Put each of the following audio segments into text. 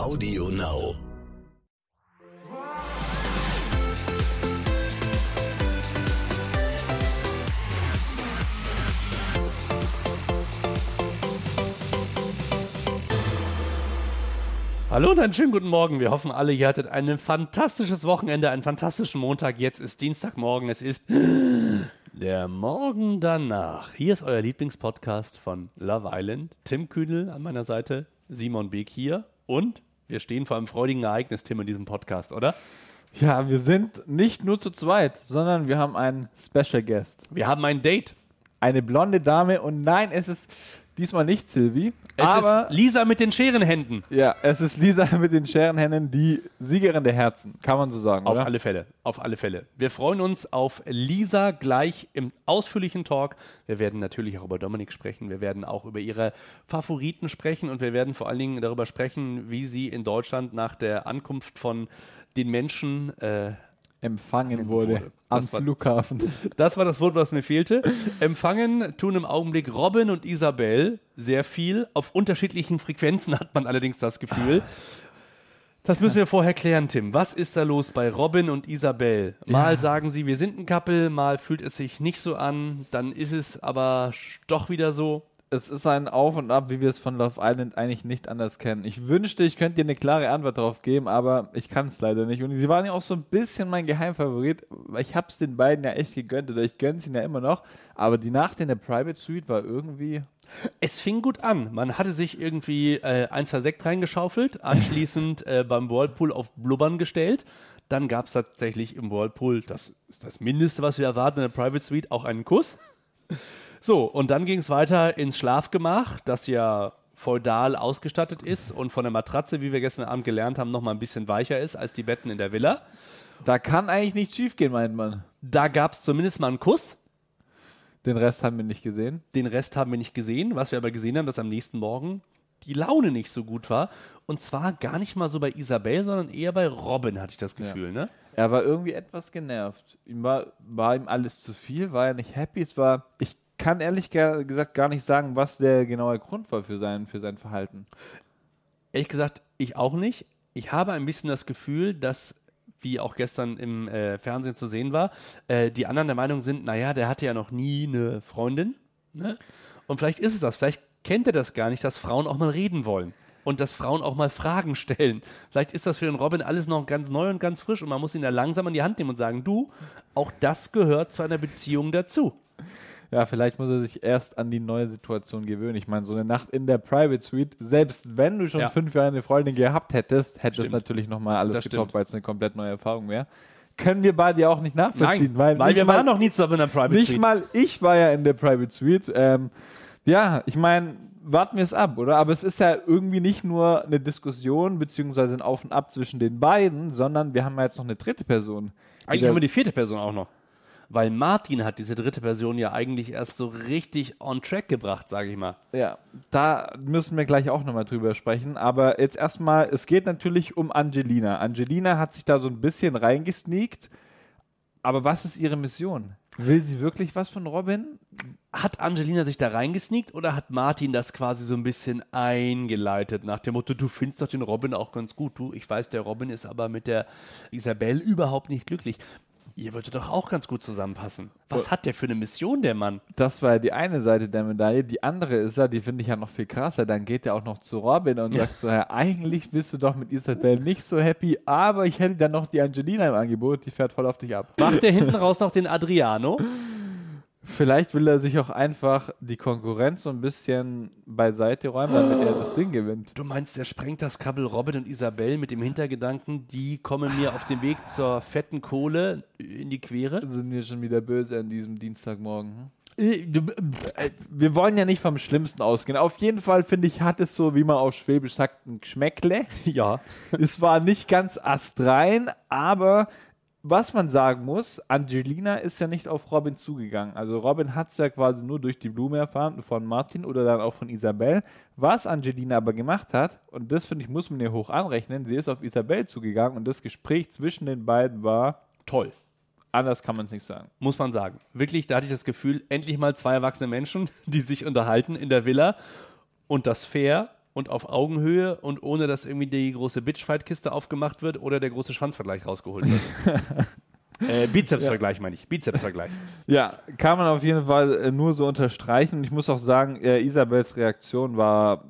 Audio Now. Hallo und einen schönen guten Morgen. Wir hoffen alle, ihr hattet ein fantastisches Wochenende, einen fantastischen Montag. Jetzt ist Dienstagmorgen. Es ist der Morgen danach. Hier ist euer Lieblingspodcast von Love Island. Tim Kühnel an meiner Seite, Simon Beek hier und wir stehen vor einem freudigen Ereignis, Tim, in diesem Podcast, oder? Ja, wir sind nicht nur zu zweit, sondern wir haben einen Special Guest. Wir haben ein Date. Eine blonde Dame und nein, es ist diesmal nicht Sylvie, Es aber ist Lisa mit den Scherenhänden. ja, es ist Lisa mit den Scherenhänden, die Siegerin der Herzen, kann man so sagen, Auf oder? alle Fälle, auf alle Fälle. Wir freuen uns auf Lisa gleich im ausführlichen Talk. Wir werden natürlich auch über Dominik sprechen. Wir werden auch über ihre Favoriten sprechen und wir werden vor allen Dingen darüber sprechen, wie sie in Deutschland nach der Ankunft von den Menschen äh, empfangen wurde, wurde. am Das war- Flughafen. Das war das Wort, was mir fehlte. Empfangen tun im Augenblick Robin und Isabel sehr viel. Auf unterschiedlichen Frequenzen hat man allerdings das Gefühl. Das müssen wir vorher klären, Tim. Was ist da los bei Robin und Isabel? Mal sagen sie, wir sind ein Couple, mal fühlt es sich nicht so an, dann ist es aber doch wieder so. Es ist ein Auf und Ab, wie wir es von Love Island eigentlich nicht anders kennen. Ich wünschte, ich könnte dir eine klare Antwort darauf geben, aber ich kann es leider nicht. Und sie waren ja auch so ein bisschen mein Geheimfavorit. Ich habe es den beiden ja echt gegönnt oder ich gönne es ihnen ja immer noch. Aber die Nacht in der Private Suite war irgendwie Es fing gut an. Man hatte sich irgendwie äh, ein, zwei Sekt reingeschaufelt, anschließend äh, beim Whirlpool auf Blubbern gestellt. Dann gab es tatsächlich im Whirlpool, das ist das Mindeste, was wir erwarten in der Private Suite, auch einen Kuss. So, und dann ging es weiter ins Schlafgemach, das ja feudal ausgestattet ist und von der Matratze, wie wir gestern Abend gelernt haben, noch mal ein bisschen weicher ist als die Betten in der Villa. Da kann eigentlich nicht schief gehen, meint man. Da gab es zumindest mal einen Kuss. Den Rest haben wir nicht gesehen. Den Rest haben wir nicht gesehen. Was wir aber gesehen haben, dass am nächsten Morgen die Laune nicht so gut war. Und zwar gar nicht mal so bei Isabel, sondern eher bei Robin, hatte ich das Gefühl. Ne? Er war irgendwie etwas genervt. Ihm war, war ihm alles zu viel, war er nicht happy. Es war, ich kann ehrlich ge- gesagt gar nicht sagen, was der genaue Grund war für sein, für sein Verhalten. Ehrlich gesagt, ich auch nicht. Ich habe ein bisschen das Gefühl, dass, wie auch gestern im äh, Fernsehen zu sehen war, äh, die anderen der Meinung sind, naja, der hatte ja noch nie eine Freundin. Ne? Und vielleicht ist es das. Vielleicht kennt er das gar nicht, dass Frauen auch mal reden wollen. Und dass Frauen auch mal Fragen stellen. Vielleicht ist das für den Robin alles noch ganz neu und ganz frisch und man muss ihn da langsam an die Hand nehmen und sagen, du, auch das gehört zu einer Beziehung dazu. Ja, vielleicht muss er sich erst an die neue Situation gewöhnen. Ich meine, so eine Nacht in der Private Suite, selbst wenn du schon Ja. fünf Jahre eine Freundin gehabt hättest, hätte es Stimmt. natürlich nochmal alles Das getoppt, weil es eine komplett neue Erfahrung wäre. Können wir beide ja auch nicht nachvollziehen. weil, nicht wir mal- waren noch nie zusammen in der Private Nicht Suite. mal ich war ja in der Private Suite. Ähm, ja, ich meine, warten wir es ab, oder? Aber es ist ja irgendwie nicht nur eine Diskussion beziehungsweise ein Auf und Ab zwischen den beiden, sondern wir haben ja jetzt noch eine dritte Person. Eigentlich haben wir die vierte Person auch noch. Weil Martin hat diese dritte Person ja eigentlich erst so richtig on track gebracht, sage ich mal. Ja, da müssen wir gleich auch nochmal drüber sprechen. Aber jetzt erstmal, es geht natürlich um Angelina. Angelina hat sich da so ein bisschen reingesneakt. Aber was ist ihre Mission? Will sie wirklich was von Robin? Hat Angelina sich da reingesneakt oder hat Martin das quasi so ein bisschen eingeleitet nach dem Motto, du findest doch den Robin auch ganz gut. Du, ich weiß, der Robin ist aber mit der Isabel überhaupt nicht glücklich. Ihr würdet doch auch ganz gut zusammenpassen. Was hat der für eine Mission, der Mann? Das war ja die eine Seite der Medaille. Die andere ist ja, die finde ich ja noch viel krasser. Dann geht er auch noch zu Robin und sagt so, ja, eigentlich bist du doch mit Isabel nicht so happy, aber ich hätte dann noch die Angelina im Angebot, die fährt voll auf dich ab. Macht der hinten raus noch den Adriano? Vielleicht will er sich auch einfach die Konkurrenz so ein bisschen beiseite räumen, damit er das Ding gewinnt. Du meinst, er sprengt das Kabel Robin und Isabel mit dem Hintergedanken, die kommen mir auf dem Weg zur fetten Kohle in die Quere? Sind wir schon wieder böse an diesem Dienstagmorgen? hm? Äh, Äh, Wir wollen ja nicht vom Schlimmsten ausgehen. Auf jeden Fall, finde ich, hat es so, wie man auf Schwäbisch sagt, ein Geschmäckle. Ja. es war nicht ganz astrein, aber was man sagen muss, Angelina ist ja nicht auf Robin zugegangen. Also Robin hat es ja quasi nur durch die Blume erfahren von Martin oder dann auch von Isabel. Was Angelina aber gemacht hat, und das finde ich, muss man ihr hoch anrechnen, sie ist auf Isabel zugegangen und das Gespräch zwischen den beiden war Toll. anders kann man es nicht sagen. Muss man sagen. Wirklich, da hatte ich das Gefühl, endlich mal zwei erwachsene Menschen, die sich unterhalten in der Villa und das fair und auf Augenhöhe und ohne dass irgendwie die große Bitchfight-Kiste aufgemacht wird oder der große Schwanzvergleich rausgeholt wird. äh, Bizepsvergleich meine ich. Bizepsvergleich. Ja, kann man auf jeden Fall äh, nur so unterstreichen. Und ich muss auch sagen, äh, Isabels Reaktion war,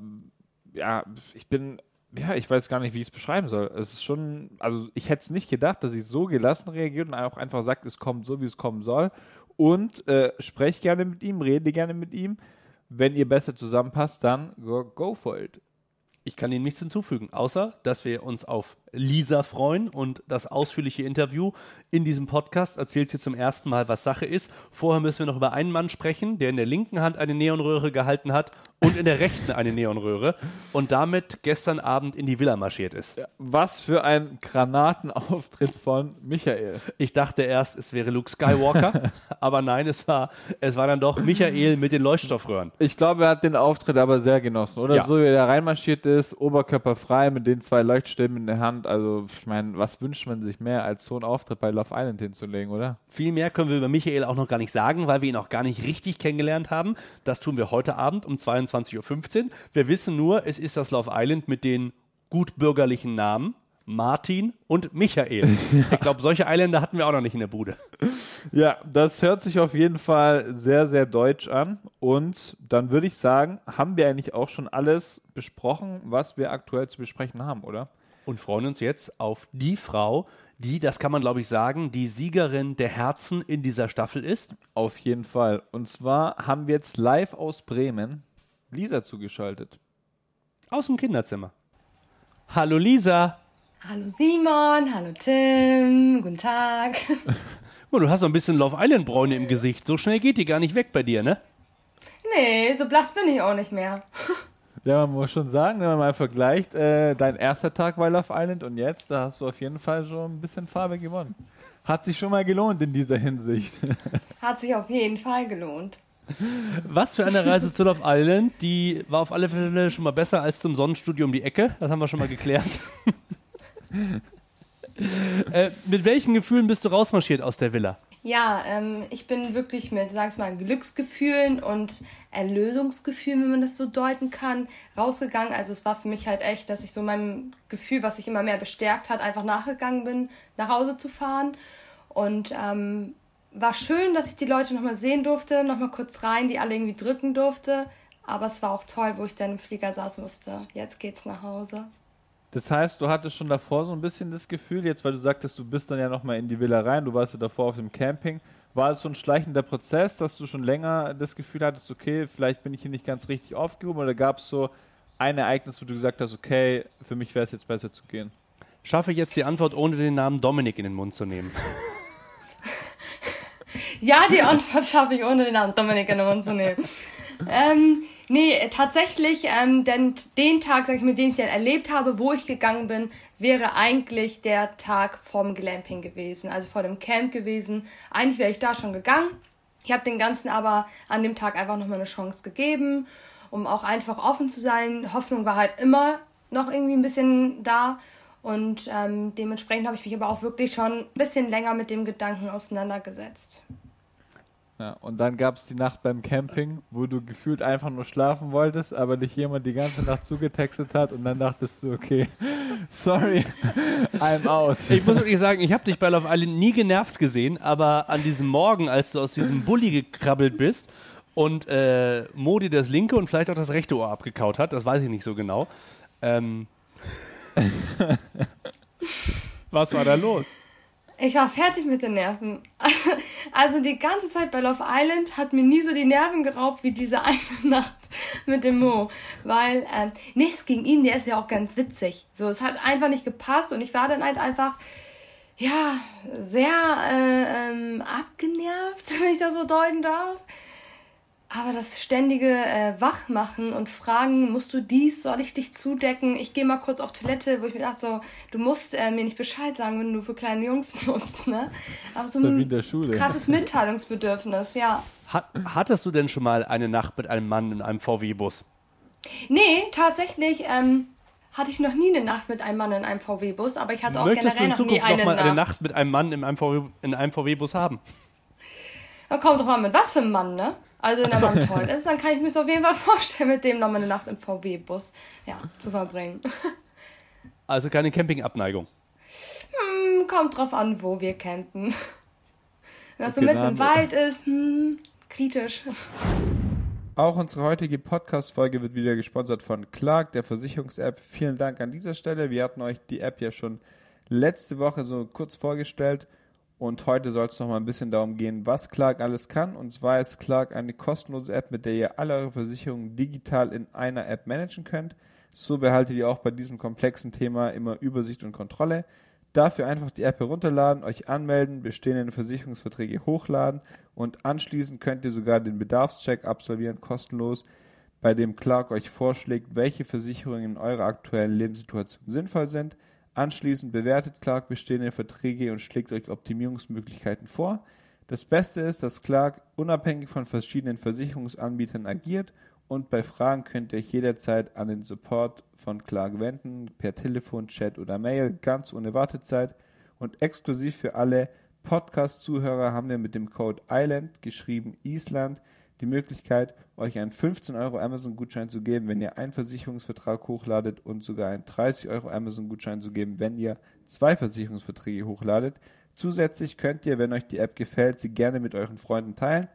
ja, ich bin, ja, ich weiß gar nicht, wie ich es beschreiben soll. Es ist schon, also ich hätte es nicht gedacht, dass sie so gelassen reagiert und auch einfach sagt, es kommt so, wie es kommen soll. Und äh, sprecht gerne mit ihm, rede gerne mit ihm. Wenn ihr besser zusammenpasst, dann go, go for it. Ich kann Ihnen nichts hinzufügen, außer dass wir uns auf Lisa freuen und das ausführliche Interview in diesem Podcast erzählt sie zum ersten Mal, was Sache ist. Vorher müssen wir noch über einen Mann sprechen, der in der linken Hand eine Neonröhre gehalten hat und in der rechten eine Neonröhre und damit gestern Abend in die Villa marschiert ist. Was für ein Granatenauftritt von Michael. Ich dachte erst, es wäre Luke Skywalker, aber nein, es war, es war dann doch Michael mit den Leuchtstoffröhren. Ich glaube, er hat den Auftritt aber sehr genossen, oder? Ja. So wie er reinmarschiert ist, oberkörperfrei mit den zwei Leuchtstäben in der Hand. Also, ich meine, was wünscht man sich mehr, als so einen Auftritt bei Love Island hinzulegen, oder? Viel mehr können wir über Michael auch noch gar nicht sagen, weil wir ihn auch gar nicht richtig kennengelernt haben. Das tun wir heute Abend um 22 21.15 Uhr. Wir wissen nur, es ist das Love Island mit den gutbürgerlichen Namen. Martin und Michael. Ich glaube, solche Eiländer hatten wir auch noch nicht in der Bude. Ja, das hört sich auf jeden Fall sehr, sehr deutsch an. Und dann würde ich sagen, haben wir eigentlich auch schon alles besprochen, was wir aktuell zu besprechen haben, oder? Und freuen uns jetzt auf die Frau, die, das kann man glaube ich sagen, die Siegerin der Herzen in dieser Staffel ist. Auf jeden Fall. Und zwar haben wir jetzt live aus Bremen Lisa zugeschaltet. Aus dem Kinderzimmer. Hallo Lisa. Hallo Simon, hallo Tim, guten Tag. Oh, du hast noch ein bisschen Love Island Bräune im Gesicht. So schnell geht die gar nicht weg bei dir, ne? Nee, so blass bin ich auch nicht mehr. Ja, man muss schon sagen, wenn man mal vergleicht, äh, dein erster Tag bei Love Island und jetzt, da hast du auf jeden Fall schon ein bisschen Farbe gewonnen. Hat sich schon mal gelohnt in dieser Hinsicht. Hat sich auf jeden Fall gelohnt. Was für eine Reise zu Love Island. Die war auf alle Fälle schon mal besser als zum Sonnenstudio um die Ecke. Das haben wir schon mal geklärt. äh, mit welchen Gefühlen bist du rausmarschiert aus der Villa? Ja, ähm, ich bin wirklich mit, sag's mal, Glücksgefühlen und Erlösungsgefühlen, wenn man das so deuten kann, rausgegangen. Also es war für mich halt echt, dass ich so meinem Gefühl, was sich immer mehr bestärkt hat, einfach nachgegangen bin, nach Hause zu fahren. Und ähm, war schön, dass ich die Leute nochmal sehen durfte, nochmal kurz rein, die alle irgendwie drücken durfte. Aber es war auch toll, wo ich dann im Flieger saß, wusste, jetzt geht's nach Hause. Das heißt, du hattest schon davor so ein bisschen das Gefühl, jetzt weil du sagtest, du bist dann ja nochmal in die Villa rein, du warst ja davor auf dem Camping. War es so ein schleichender Prozess, dass du schon länger das Gefühl hattest, okay, vielleicht bin ich hier nicht ganz richtig aufgehoben oder gab es so ein Ereignis, wo du gesagt hast, okay, für mich wäre es jetzt besser zu gehen? Schaffe ich jetzt die Antwort, ohne den Namen Dominik in den Mund zu nehmen. Ja, die Antwort schaffe ich, ohne den Namen Dominik in den Mund zu nehmen. Ähm, nee, tatsächlich, ähm, denn den Tag, sag ich mal, den ich dann erlebt habe, wo ich gegangen bin, wäre eigentlich der Tag vom Glamping gewesen, also vor dem Camp gewesen. Eigentlich wäre ich da schon gegangen. Ich habe den Ganzen aber an dem Tag einfach nochmal eine Chance gegeben, um auch einfach offen zu sein. Hoffnung war halt immer noch irgendwie ein bisschen da. Und ähm, dementsprechend habe ich mich aber auch wirklich schon ein bisschen länger mit dem Gedanken auseinandergesetzt. Ja, und dann gab es die Nacht beim Camping, wo du gefühlt einfach nur schlafen wolltest, aber dich jemand die ganze Nacht zugetextet hat und dann dachtest du, okay, sorry, I'm out. Ich muss wirklich sagen, ich habe dich bei Love Island nie genervt gesehen, aber an diesem Morgen, als du aus diesem Bulli gekrabbelt bist und äh, Modi das linke und vielleicht auch das rechte Ohr abgekaut hat, das weiß ich nicht so genau. Ähm, was war da los? Ich war fertig mit den Nerven. Also die ganze Zeit bei Love Island hat mir nie so die Nerven geraubt wie diese eine Nacht mit dem Mo. Weil, ähm, nichts gegen ihn, der ist ja auch ganz witzig. So, es hat einfach nicht gepasst und ich war dann halt einfach, ja, sehr äh, ähm, abgenervt, wenn ich das so deuten darf. Aber das ständige äh, Wachmachen und Fragen, musst du dies, soll ich dich zudecken? Ich gehe mal kurz auf Toilette, wo ich mir dachte, so, du musst äh, mir nicht Bescheid sagen, wenn du für kleine Jungs musst, ne? Aber so ein krasses Mitteilungsbedürfnis, ja. Hat, hattest du denn schon mal eine Nacht mit einem Mann in einem VW-Bus? Nee, tatsächlich ähm, hatte ich noch nie eine Nacht mit einem Mann in einem VW-Bus, aber ich hatte auch Möchtest generell noch nie eine, noch mal Nacht. eine Nacht mit einem Mann in einem VW-Bus haben? Da kommt doch mal mit was für ein Mann, ne? Also wenn der Mann toll ist, dann kann ich mir so auf jeden Fall vorstellen, mit dem noch mal eine Nacht im VW-Bus ja, zu verbringen. Also keine Campingabneigung. Hm, kommt drauf an, wo wir campen. Wenn das so Okay, mitten im Wald ist, hm, kritisch. Auch unsere heutige Podcast-Folge wird wieder gesponsert von Clark, der Versicherungs-App. Vielen Dank an dieser Stelle. Wir hatten euch die App ja schon letzte Woche so kurz vorgestellt und heute soll es noch mal ein bisschen darum gehen, was Clark alles kann. Und zwar ist Clark eine kostenlose App, mit der ihr alle eure Versicherungen digital in einer App managen könnt. So behaltet ihr auch bei diesem komplexen Thema immer Übersicht und Kontrolle. Dafür einfach die App herunterladen, euch anmelden, bestehende Versicherungsverträge hochladen und anschließend könnt ihr sogar den Bedarfscheck absolvieren, kostenlos, bei dem Clark euch vorschlägt, welche Versicherungen in eurer aktuellen Lebenssituation sinnvoll sind. Anschließend bewertet Clark bestehende Verträge und schlägt euch Optimierungsmöglichkeiten vor. Das Beste ist, dass Clark unabhängig von verschiedenen Versicherungsanbietern agiert und bei Fragen könnt ihr euch jederzeit an den Support von Clark wenden, per Telefon, Chat oder Mail, ganz ohne Wartezeit. Und exklusiv für alle Podcast-Zuhörer haben wir mit dem Code ISLAND, geschrieben Island, die Möglichkeit, euch einen 15 Euro Amazon-Gutschein zu geben, wenn ihr einen Versicherungsvertrag hochladet und sogar einen 30 Euro Amazon-Gutschein zu geben, wenn ihr zwei Versicherungsverträge hochladet. Zusätzlich könnt ihr, wenn euch die App gefällt, sie gerne mit euren Freunden teilen.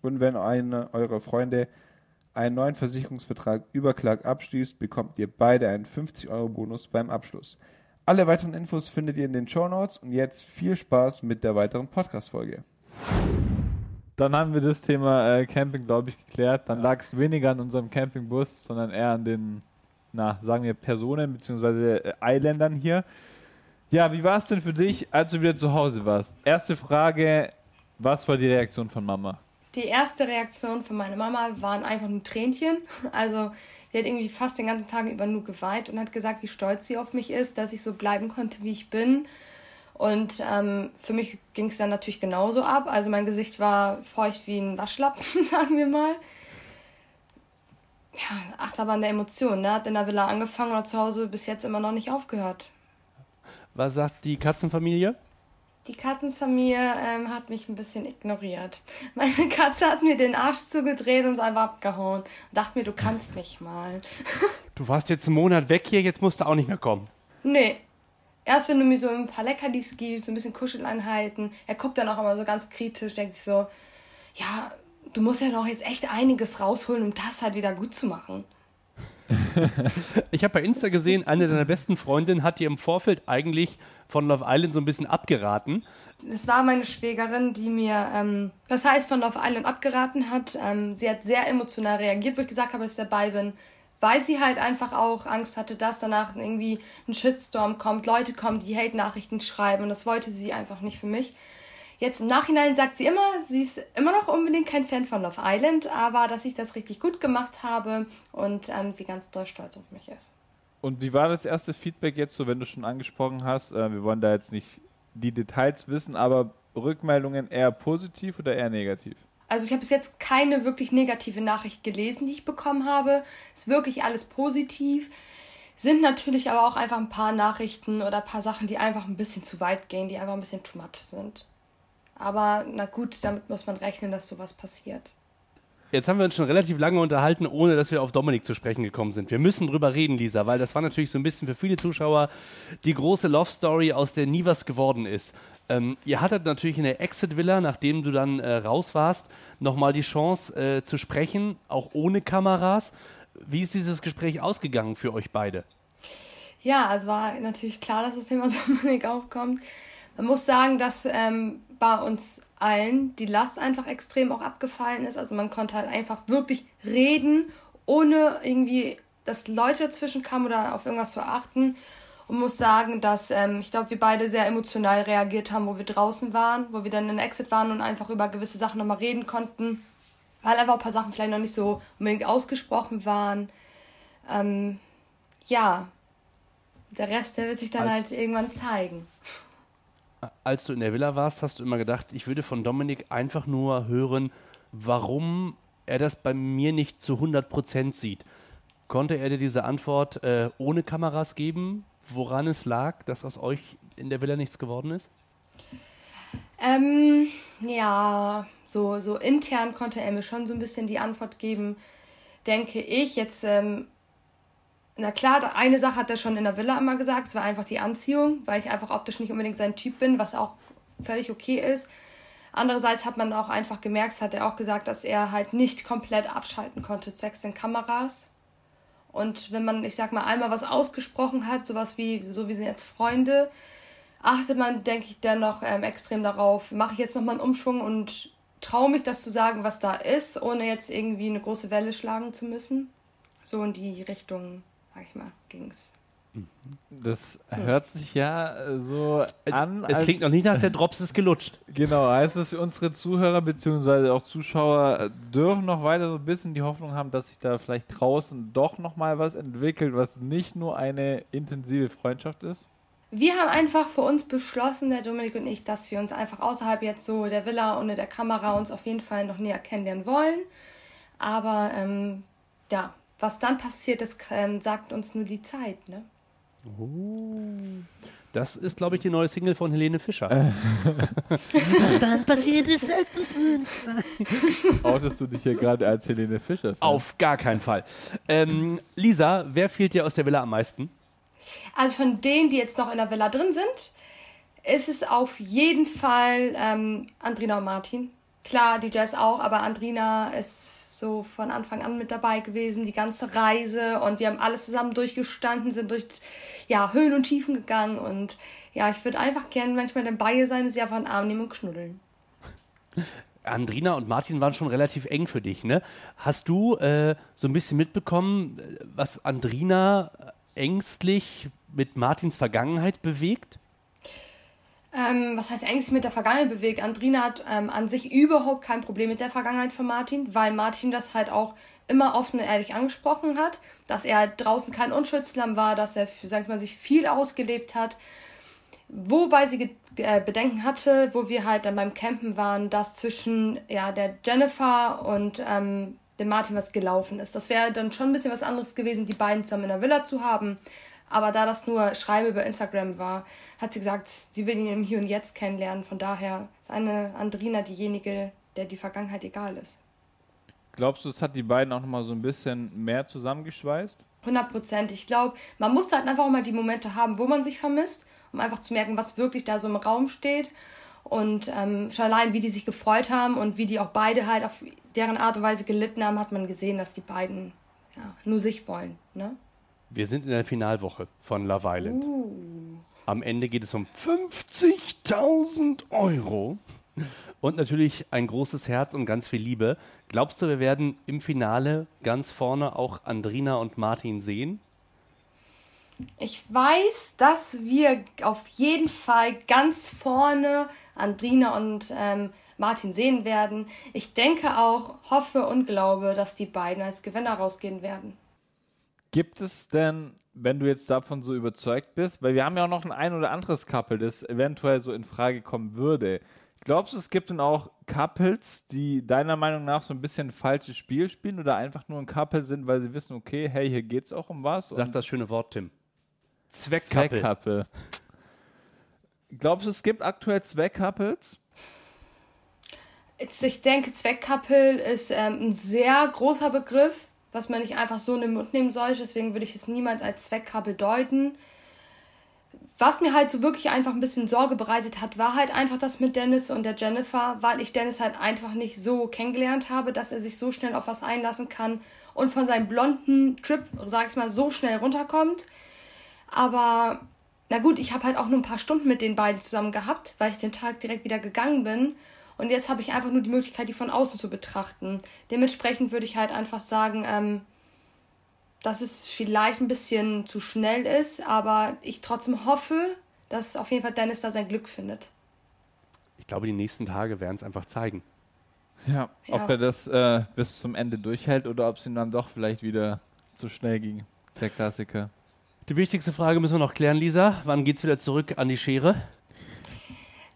Und wenn einer eurer Freunde einen neuen Versicherungsvertrag über Clark abschließt, bekommt ihr beide einen 50 Euro Bonus beim Abschluss. Alle weiteren Infos findet ihr in den Show Notes und jetzt viel Spaß mit der weiteren Podcast-Folge. Dann haben wir das Thema äh, Camping, glaube ich, geklärt. Dann lag es weniger an unserem Campingbus, sondern eher an den, na, sagen wir, Personen bzw. Äh, Eiländern hier. Ja, wie war es denn für dich, als du wieder zu Hause warst? Erste Frage, was war die Reaktion von Mama? Die erste Reaktion von meiner Mama waren einfach nur Tränchen. Also die hat irgendwie fast den ganzen Tag über nur geweint und hat gesagt, wie stolz sie auf mich ist, dass ich so bleiben konnte, wie ich bin. Und ähm, für mich ging es dann natürlich genauso ab. Also mein Gesicht war feucht wie ein Waschlappen, sagen wir mal. Ja, Achterbahn der Emotionen, ne? Hat in der Villa angefangen und hat zu Hause bis jetzt immer noch nicht aufgehört. Was sagt die Katzenfamilie? Die Katzensfamilie ähm, hat mich ein bisschen ignoriert. Meine Katze hat mir den Arsch zugedreht und ist einfach abgehauen. Und dachte mir, du kannst mich mal. Du warst jetzt einen Monat weg hier, jetzt musst du auch nicht mehr kommen. Nee. Erst wenn du mir so ein paar Leckerlis gibst, so ein bisschen Kuscheleinheiten. Er guckt dann auch immer so ganz kritisch, denkt sich so, ja, du musst ja doch jetzt echt einiges rausholen, um das halt wieder gut zu machen. Ich habe bei Insta gesehen, eine deiner besten Freundinnen hat dir im Vorfeld eigentlich von Love Island so ein bisschen abgeraten. Es war meine Schwägerin, die mir ähm, das heißt von Love Island abgeraten hat. Ähm, sie hat sehr emotional reagiert, wo ich gesagt habe, dass ich dabei bin, weil sie halt einfach auch Angst hatte, dass danach irgendwie ein Shitstorm kommt, Leute kommen, die Hate-Nachrichten schreiben und das wollte sie einfach nicht für mich. Jetzt im Nachhinein sagt sie immer, sie ist immer noch unbedingt kein Fan von Love Island, aber dass ich das richtig gut gemacht habe und ähm, sie ganz doll stolz auf mich ist. Und wie war das erste Feedback jetzt so, wenn du schon angesprochen hast? Äh, wir wollen da jetzt nicht die Details wissen, aber Rückmeldungen eher positiv oder eher negativ? Also ich habe bis jetzt keine wirklich negative Nachricht gelesen, die ich bekommen habe. Ist wirklich alles positiv. Sind natürlich aber auch einfach ein paar Nachrichten oder ein paar Sachen, die einfach ein bisschen zu weit gehen, die einfach ein bisschen too much sind. Aber na gut, damit muss man rechnen, dass sowas passiert. Jetzt haben wir uns schon relativ lange unterhalten, ohne dass wir auf Dominik zu sprechen gekommen sind. Wir müssen drüber reden, Lisa, weil das war natürlich so ein bisschen für viele Zuschauer die große Love Story, aus der nie was geworden ist. Ähm, ihr hattet natürlich in der Exit Villa, nachdem du dann äh, raus warst, nochmal die Chance äh, zu sprechen, auch ohne Kameras. Wie ist dieses Gespräch ausgegangen für euch beide? Ja, es war natürlich klar, dass das Thema Dominik aufkommt. Man muss sagen, dass ähm, bei uns allen die Last einfach extrem auch abgefallen ist. Also man konnte halt einfach wirklich reden, ohne irgendwie, dass Leute dazwischen kamen oder auf irgendwas zu achten. Und muss sagen, dass ähm, ich glaube, wir beide sehr emotional reagiert haben, wo wir draußen waren, wo wir dann in Exit waren und einfach über gewisse Sachen nochmal reden konnten, weil einfach ein paar Sachen vielleicht noch nicht so unbedingt ausgesprochen waren. Ähm, ja, der Rest, der wird sich dann Also- halt irgendwann zeigen. Als du in der Villa warst, hast du immer gedacht, ich würde von Dominik einfach nur hören, warum er das bei mir nicht zu 100% sieht. Konnte er dir diese Antwort äh, ohne Kameras geben, woran es lag, dass aus euch in der Villa nichts geworden ist? Ähm, ja, so, so intern konnte er mir schon so ein bisschen die Antwort geben, denke ich. Jetzt, ähm, na klar, eine Sache hat er schon in der Villa immer gesagt, es war einfach die Anziehung, weil ich einfach optisch nicht unbedingt sein Typ bin, was auch völlig okay ist. Andererseits hat man auch einfach gemerkt, hat er auch gesagt, dass er halt nicht komplett abschalten konnte zwecks den Kameras. Und wenn man, ich sag mal, einmal was ausgesprochen hat, sowas wie, so wie sind jetzt Freunde, achtet man, denke ich, dennoch ähm, extrem darauf, mache ich jetzt nochmal einen Umschwung und traue mich, das zu sagen, was da ist, ohne jetzt irgendwie eine große Welle schlagen zu müssen. So in die Richtung, sag ich mal, ging es. Das hört sich ja äh, so an. Es klingt noch nicht nach der Drops ist gelutscht. Genau, heißt es, unsere Zuhörer bzw. auch Zuschauer äh, dürfen noch weiter so ein bisschen die Hoffnung haben, dass sich da vielleicht draußen doch nochmal was entwickelt, was nicht nur eine intensive Freundschaft ist? Wir haben einfach für uns beschlossen, der Dominik und ich, dass wir uns einfach außerhalb jetzt so der Villa und der Kamera uns auf jeden Fall noch näher kennenlernen wollen. Aber ähm, ja, was dann passiert, das ähm, sagt uns nur die Zeit, ne? Oh. Das ist, glaube ich, die neue Single von Helene Fischer. Was dann passiert ist, sagt uns nur die Outest du dich hier gerade als Helene Fischer? -Fan? Auf gar keinen Fall. Ähm, Lisa, wer fehlt dir aus der Villa am meisten? Also von denen, die jetzt noch in der Villa drin sind, ist es auf jeden Fall ähm, Andrina und Martin. Klar, die Jazz auch, aber Andrina ist so von Anfang an mit dabei gewesen, die ganze Reise und wir haben alles zusammen durchgestanden, sind durch ja, Höhen und Tiefen gegangen und ja, ich würde einfach gerne manchmal dabei sein und sie einfach einen Arm nehmen und knuddeln. Andrina und Martin waren schon relativ eng für dich, ne? Hast du äh, so ein bisschen mitbekommen, was Andrina ängstlich mit Martins Vergangenheit bewegt? Ähm, was heißt eigentlich mit der Vergangenheit bewegt? Andrina hat ähm, an sich überhaupt kein Problem mit der Vergangenheit von Martin, weil Martin das halt auch immer offen und ehrlich angesprochen hat, dass er draußen kein Unschuldslamm war, dass er, sagt man, sich viel ausgelebt hat. Wobei sie äh, Bedenken hatte, wo wir halt dann beim Campen waren, dass zwischen ja, der Jennifer und ähm, dem Martin was gelaufen ist. Das wäre dann schon ein bisschen was anderes gewesen, die beiden zusammen in der Villa zu haben. Aber da das nur Schreibe über Instagram war, hat sie gesagt, sie will ihn im Hier und Jetzt kennenlernen. Von daher ist eine Andrina diejenige, der die Vergangenheit egal ist. Glaubst du, es hat die beiden auch nochmal so ein bisschen mehr zusammengeschweißt? 100 Prozent. Ich glaube, man muss halt einfach auch mal die Momente haben, wo man sich vermisst, um einfach zu merken, was wirklich da so im Raum steht. Und ähm, schon allein, wie die sich gefreut haben und wie die auch beide halt auf deren Art und Weise gelitten haben, hat man gesehen, dass die beiden ja, nur sich wollen. Ne? Wir sind in der Finalwoche von Love Island. Uh. Am Ende geht es um 50.000 Euro und natürlich ein großes Herz und ganz viel Liebe. Glaubst du, wir werden im Finale ganz vorne auch Andrina und Martin sehen? Ich weiß, dass wir auf jeden Fall ganz vorne Andrina und ähm, Martin sehen werden. Ich denke auch, hoffe und glaube, dass die beiden als Gewinner rausgehen werden. Gibt es denn, wenn du jetzt davon so überzeugt bist, weil wir haben ja auch noch ein ein oder anderes Couple, das eventuell so in Frage kommen würde. Glaubst du, es gibt denn auch Couples, die deiner Meinung nach so ein bisschen ein falsches Spiel spielen oder einfach nur ein Couple sind, weil sie wissen, okay, hey, hier geht es auch um was? Sag das schöne Wort, Tim. Zweckcouple. Zweckcouple. Glaubst du, es gibt aktuell Zweckcouples? Ich denke, Zweckcouple ist ähm, ein sehr großer Begriff was man nicht einfach so in den Mund nehmen sollte. Deswegen würde ich es niemals als Zweckkabel deuten. Was mir halt so wirklich einfach ein bisschen Sorge bereitet hat, war halt einfach das mit Dennis und der Jennifer, weil ich Dennis halt einfach nicht so kennengelernt habe, dass er sich so schnell auf was einlassen kann und von seinem blonden Trip, sag ich mal, so schnell runterkommt. Aber na gut, ich habe halt auch nur ein paar Stunden mit den beiden zusammen gehabt, weil ich den Tag direkt wieder gegangen bin. Und jetzt habe ich einfach nur die Möglichkeit, die von außen zu betrachten. Dementsprechend würde ich halt einfach sagen, ähm, dass es vielleicht ein bisschen zu schnell ist, aber ich trotzdem hoffe, dass auf jeden Fall Dennis da sein Glück findet. Ich glaube, die nächsten Tage werden es einfach zeigen. Ja, ja. ob er das äh, bis zum Ende durchhält oder ob es ihm dann doch vielleicht wieder zu schnell ging. Der Klassiker. Die wichtigste Frage müssen wir noch klären, Lisa. Wann geht es wieder zurück an die Schere?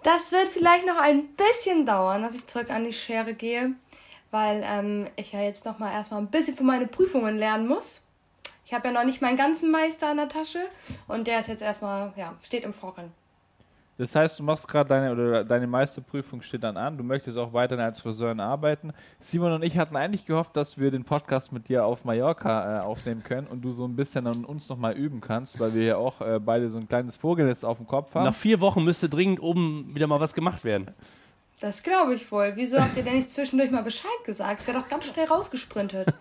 Das wird vielleicht noch ein bisschen dauern, dass ich zurück an die Schere gehe, weil ähm, ich ja jetzt noch mal erstmal ein bisschen für meine Prüfungen lernen muss. Ich habe ja noch nicht meinen ganzen Meister in der Tasche und der ist jetzt erstmal, ja, steht im Vorrennen. Das heißt, du machst gerade deine oder deine Meisterprüfung steht dann an. Du möchtest auch weiterhin als Friseurin arbeiten. Simon und ich hatten eigentlich gehofft, dass wir den Podcast mit dir auf Mallorca äh, aufnehmen können und du so ein bisschen an uns nochmal üben kannst, weil wir ja auch äh, beide so ein kleines Vogelnest auf dem Kopf haben. Nach vier Wochen müsste dringend oben wieder mal was gemacht werden. Das glaube ich wohl. Wieso habt ihr denn nicht zwischendurch mal Bescheid gesagt? Wäre doch ganz schnell rausgesprintet.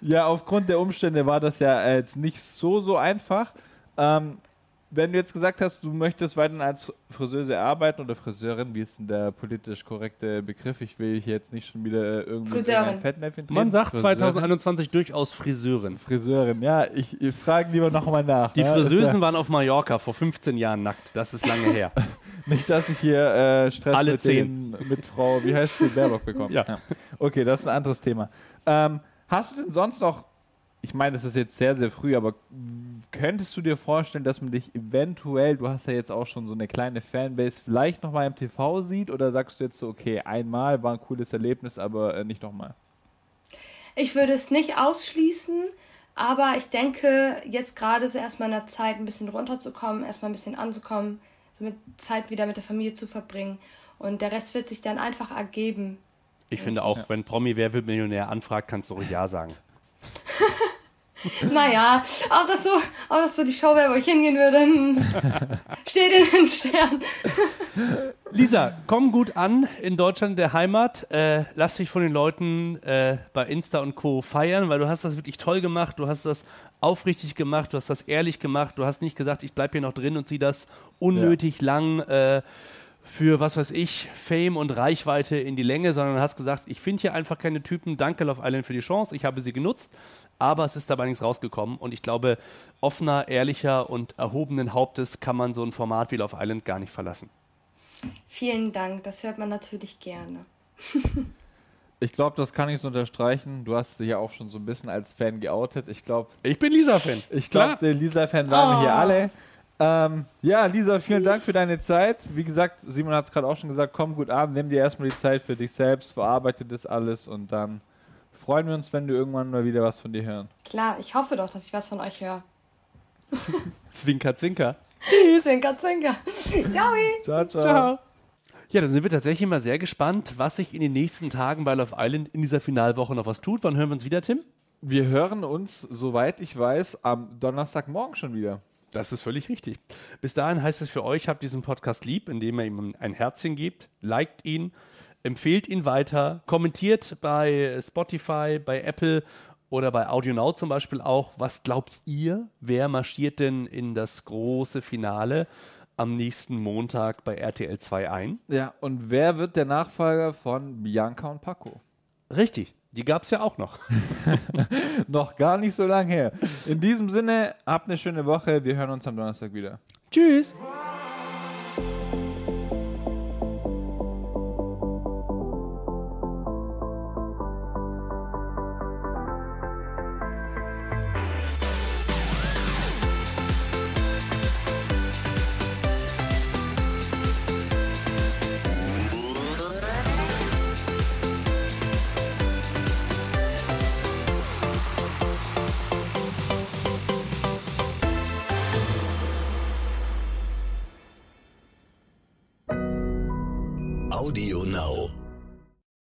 Ja, aufgrund der Umstände war das ja äh, jetzt nicht so, so einfach. Ähm, wenn du jetzt gesagt hast, du möchtest weiterhin als Friseuse arbeiten oder Friseurin, wie ist denn der politisch korrekte Begriff? Ich will hier jetzt nicht schon wieder äh, irgendwie ein Fettnäpfchen treten. Man sagt Friseurin. 2021 durchaus Friseurin. Friseurin, ja, ich, ich frage lieber nochmal nach. Die ja, Friseusen waren auf Mallorca vor 15 Jahren nackt. Das ist lange her. Nicht, dass ich hier äh, Stress Alle mit, zehn. den, mit Frau, wie heißt sie, Baerbock bekomme. Ja. Okay, das ist ein anderes Thema. Ähm, hast du denn sonst noch, ich meine, das ist jetzt sehr, sehr früh, aber könntest du dir vorstellen, dass man dich eventuell, du hast ja jetzt auch schon so eine kleine Fanbase, vielleicht nochmal im TV sieht oder sagst du jetzt so, okay, einmal war ein cooles Erlebnis, aber äh, nicht nochmal? Ich würde es nicht ausschließen, aber ich denke, jetzt gerade ist erstmal in der Zeit, ein bisschen runterzukommen, erstmal ein bisschen anzukommen, so mit Zeit wieder mit der Familie zu verbringen. Und der Rest wird sich dann einfach ergeben. Ich finde auch, wenn Promi Wer wird Millionär anfragt, kannst du ruhig Ja sagen. Naja, ob das so, ob das so die Show wäre, wo ich hingehen würde, hm, steht in den Sternen. Lisa, komm gut an in Deutschland, der Heimat. Äh, lass dich von den Leuten äh, bei Insta und Co. feiern, weil du hast das wirklich toll gemacht. Du hast das aufrichtig gemacht, du hast das ehrlich gemacht. Du hast nicht gesagt, ich bleib hier noch drin und zieh das unnötig lang äh, für, was weiß ich, Fame und Reichweite in die Länge, sondern hast gesagt, ich finde hier einfach keine Typen. Danke Love Island für die Chance. Ich habe sie genutzt. Aber es ist dabei nichts rausgekommen. Und ich glaube, offener, ehrlicher und erhobenen Hauptes kann man so ein Format wie Love Island gar nicht verlassen. Vielen Dank, das hört man natürlich gerne. Ich glaube, das kann ich so unterstreichen. Du hast dich ja auch schon so ein bisschen als Fan geoutet. Ich glaube, Ich bin Lisa-Fan. Ich glaube, der Lisa-Fan waren wir hier Oh. alle. Ähm, ja, Lisa, vielen Dank für deine Zeit. Wie gesagt, Simon hat es gerade auch schon gesagt, komm gut an, nimm dir erstmal die Zeit für dich selbst, verarbeite das alles und dann freuen wir uns, wenn wir irgendwann mal wieder was von dir hören. Klar, ich hoffe doch, dass ich was von euch höre. Zwinker, zwinker. Zwinker, zwinker. Ciao. Ciao, ciao. Ciao. Ja, dann sind wir tatsächlich mal sehr gespannt, was sich in den nächsten Tagen bei Love Island in dieser Finalwoche noch was tut. Wann hören wir uns wieder, Tim? Wir hören uns, soweit ich weiß, am Donnerstagmorgen schon wieder. Das ist völlig richtig. Bis dahin heißt es für euch, habt diesen Podcast lieb, indem ihr ihm ein Herzchen gebt, liked ihn, empfehlt ihn weiter, kommentiert bei Spotify, bei Apple oder bei AudioNow zum Beispiel auch, was glaubt ihr, wer marschiert denn in das große Finale am nächsten Montag bei RTL 2 ein? Ja, und wer wird der Nachfolger von Bianca und Paco? Richtig, die gab es ja auch noch. Noch gar nicht so lange her. In diesem Sinne, habt eine schöne Woche. Wir hören uns am Donnerstag wieder. Tschüss!